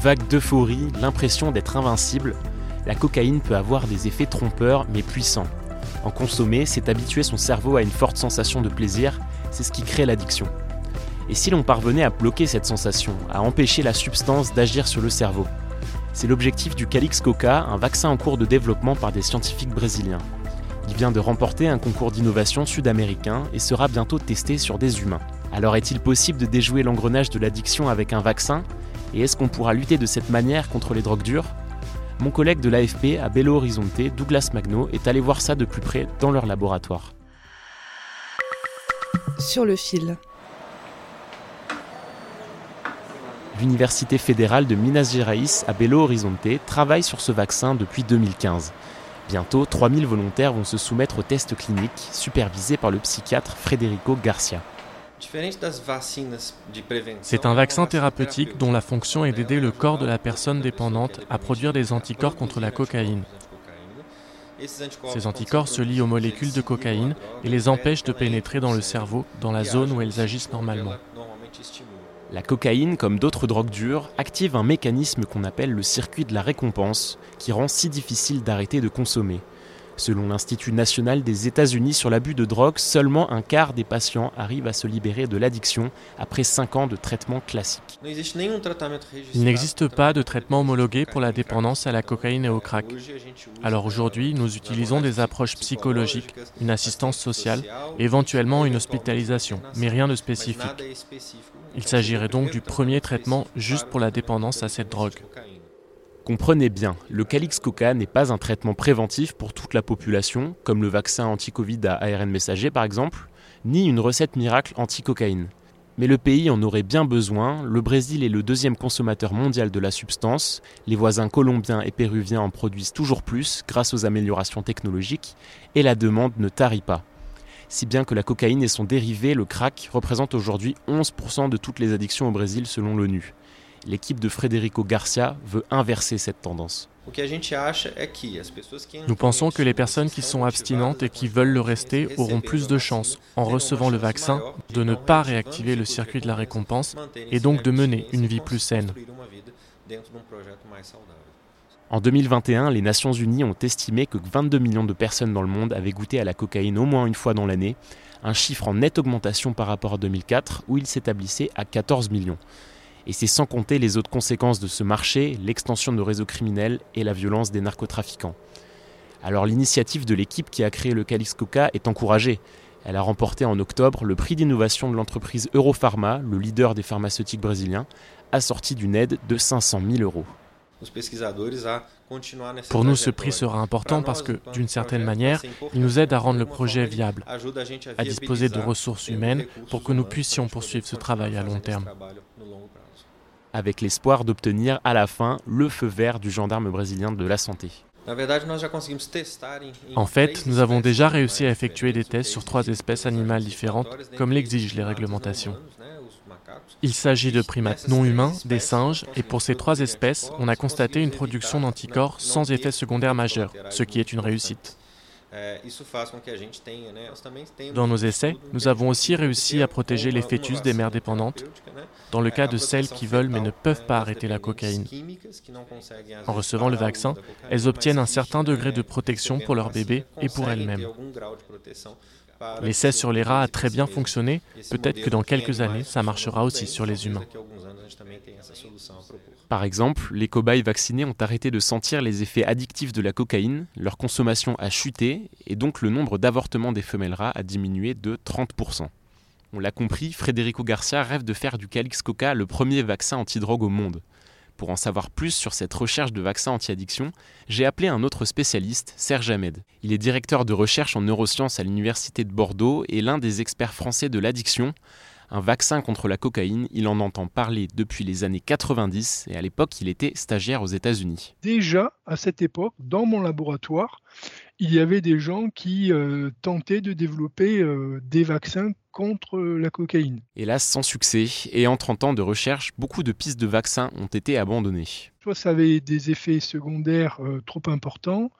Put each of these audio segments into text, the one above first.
Vague d'euphorie, l'impression d'être invincible, la cocaïne peut avoir des effets trompeurs mais puissants. En consommer, c'est habituer son cerveau à une forte sensation de plaisir, c'est ce qui crée l'addiction. Et si l'on parvenait à bloquer cette sensation, à empêcher la substance d'agir sur le cerveau? C'est l'objectif du Calix Coca, un vaccin en cours de développement par des scientifiques brésiliens. Il vient de remporter un concours d'innovation sud-américain et sera bientôt testé sur des humains. Alors est-il possible de déjouer l'engrenage de l'addiction avec un vaccin? Et est-ce qu'on pourra lutter de cette manière contre les drogues dures? Mon collègue de l'AFP à Belo Horizonte, Douglas Magno, est allé voir ça de plus près dans leur laboratoire. Sur le fil. L'Université fédérale de Minas Gerais à Belo Horizonte travaille sur ce vaccin depuis 2015. Bientôt, 3000 volontaires vont se soumettre aux tests cliniques supervisés par le psychiatre Frederico Garcia. C'est un vaccin thérapeutique dont la fonction est d'aider le corps de la personne dépendante à produire des anticorps contre la cocaïne. Ces anticorps se lient aux molécules de cocaïne et les empêchent de pénétrer dans le cerveau, dans la zone où elles agissent normalement. La cocaïne, comme d'autres drogues dures, active un mécanisme qu'on appelle le circuit de la récompense, qui rend si difficile d'arrêter de consommer. Selon l'Institut national des États-Unis sur l'abus de drogue, seulement un quart des patients arrivent à se libérer de l'addiction après 5 ans de traitement classique. Il n'existe pas de traitement homologué pour la dépendance à la cocaïne et au crack. Alors aujourd'hui, nous utilisons des approches psychologiques, une assistance sociale, éventuellement une hospitalisation, mais rien de spécifique. Il s'agirait donc du premier traitement juste pour la dépendance à cette drogue. Comprenez bien, le Calix Coca n'est pas un traitement préventif pour toute la population, comme le vaccin anti-Covid à ARN messager par exemple, ni une recette miracle anti-cocaïne. Mais le pays en aurait bien besoin, le Brésil est le deuxième consommateur mondial de la substance, les voisins colombiens et péruviens en produisent toujours plus grâce aux améliorations technologiques, et la demande ne tarit pas. Si bien que la cocaïne et son dérivé, le crack, représentent aujourd'hui 11% de toutes les addictions au Brésil selon l'ONU. L'équipe de Frederico Garcia veut inverser cette tendance. Nous pensons que les personnes qui sont abstinentes et qui veulent le rester auront plus de chances, en recevant le vaccin, de ne pas réactiver le circuit de la récompense et donc de mener une vie plus saine. En 2021, les Nations Unies ont estimé que 22 millions de personnes dans le monde avaient goûté à la cocaïne au moins une fois dans l'année, un chiffre en nette augmentation par rapport à 2004 où il s'établissait à 14 millions. Et c'est sans compter les autres conséquences de ce marché, l'extension de réseaux criminels et la violence des narcotrafiquants. Alors l'initiative de l'équipe qui a créé le Calix Coca est encouragée. Elle a remporté en octobre le prix d'innovation de l'entreprise Europharma, le leader des pharmaceutiques brésiliens, assorti d'une aide de 500 000 euros. Pour nous, ce prix sera important parce que, d'une certaine manière, il nous aide à rendre le projet viable, à disposer de ressources humaines pour que nous puissions poursuivre ce travail à long terme. Avec l'espoir d'obtenir à la fin le feu vert du gendarme brésilien de la santé. En fait, nous avons déjà réussi à effectuer des tests sur trois espèces animales différentes, comme l'exigent les réglementations. Il s'agit de primates non humains, des singes, et pour ces trois espèces, on a constaté une production d'anticorps sans effet secondaire majeur, ce qui est une réussite. Dans nos essais, nous avons aussi réussi à protéger les fœtus des mères dépendantes, dans le cas de celles qui veulent mais ne peuvent pas arrêter la cocaïne. En recevant le vaccin, elles obtiennent un certain degré de protection pour leur bébé et pour elles-mêmes. L'essai sur les rats a très bien fonctionné, peut-être que dans quelques années, ça marchera aussi sur les humains. Par exemple, les cobayes vaccinés ont arrêté de sentir les effets addictifs de la cocaïne, leur consommation a chuté et donc le nombre d'avortements des femelles rats a diminué de 30%. On l'a compris, Federico Garcia rêve de faire du Calix Coca le premier vaccin antidrogue au monde. Pour en savoir plus sur cette recherche de vaccins anti-addiction, j'ai appelé un autre spécialiste, Serge Ahmed. Il est directeur de recherche en neurosciences à l'Université de Bordeaux et l'un des experts français de l'addiction. Un vaccin contre la cocaïne, il en entend parler depuis les années 90 et à l'époque il était stagiaire aux États-Unis. Déjà à cette époque, dans mon laboratoire, il y avait des gens qui euh, tentaient de développer euh, des vaccins contre la cocaïne. Hélas, sans succès, et en 30 ans de recherche, beaucoup de pistes de vaccins ont été abandonnées. Soit ça avait des effets secondaires euh, trop importants,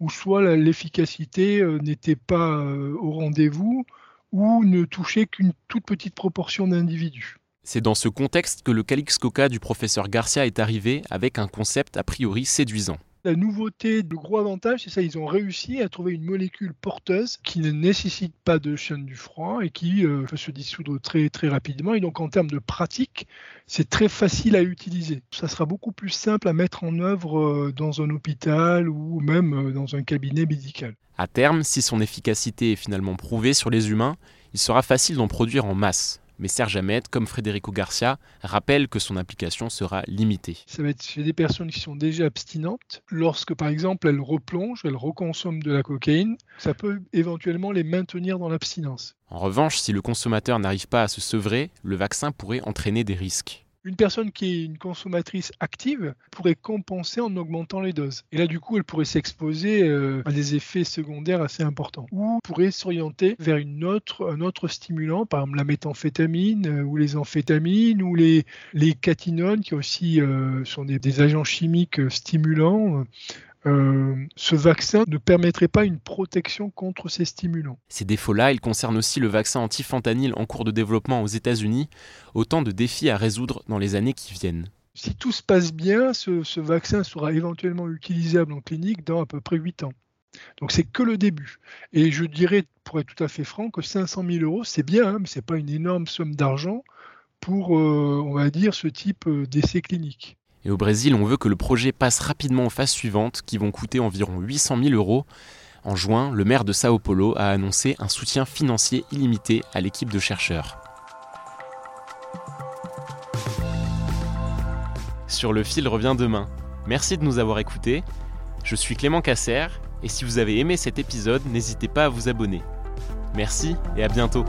ou soit l'efficacité n'était pas au rendez-vous, ou ne touchait qu'une toute petite proportion d'individus. C'est dans ce contexte que le Calix Coca du professeur Garcia est arrivé avec un concept a priori séduisant. La nouveauté, le gros avantage, c'est ça, ils ont réussi à trouver une molécule porteuse qui ne nécessite pas de chaîne du froid et qui euh, peut se dissoudre très très rapidement. Et donc en termes de pratique, c'est très facile à utiliser. Ça sera beaucoup plus simple à mettre en œuvre euh, dans un hôpital ou même euh, dans un cabinet médical. À terme, si son efficacité est finalement prouvée sur les humains, il sera facile d'en produire en masse mais Serge Ahmed, comme Frédérico Garcia, rappelle que son application sera limitée. Ça va être chez des personnes qui sont déjà abstinentes. Lorsque, par exemple, elles replongent, elles reconsomment de la cocaïne, ça peut éventuellement les maintenir dans l'abstinence. En revanche, si le consommateur n'arrive pas à se sevrer, le vaccin pourrait entraîner des risques. Une personne qui est une consommatrice active pourrait compenser en augmentant les doses. Et là, du coup, elle pourrait s'exposer euh, à des effets secondaires assez importants. Ou pourrait s'orienter vers un autre stimulant, par exemple la méthamphétamine euh, ou les amphétamines ou les, les catinones qui aussi euh, sont des, agents chimiques stimulants euh, ce vaccin ne permettrait pas une protection contre ces stimulants. Ces défauts-là, ils concernent aussi le vaccin anti-fentanyl en cours de développement aux États-Unis, autant de défis à résoudre dans les années qui viennent. Si tout se passe bien, ce, vaccin sera éventuellement utilisable en clinique dans à peu près 8 ans. Donc c'est que le début. Et je dirais, pour être tout à fait franc, que 500 000 euros, c'est bien, hein, mais ce n'est pas une énorme somme d'argent pour, euh, on va dire, ce type euh, d'essai clinique. Et au Brésil, on veut que le projet passe rapidement aux phases suivantes, qui vont coûter environ 800 000 euros. En juin, le maire de Sao Paulo a annoncé un soutien financier illimité à l'équipe de chercheurs. Sur le fil revient demain. Merci de nous avoir écoutés. Je suis Clément Casser, et si vous avez aimé cet épisode, n'hésitez pas à vous abonner. Merci et à bientôt.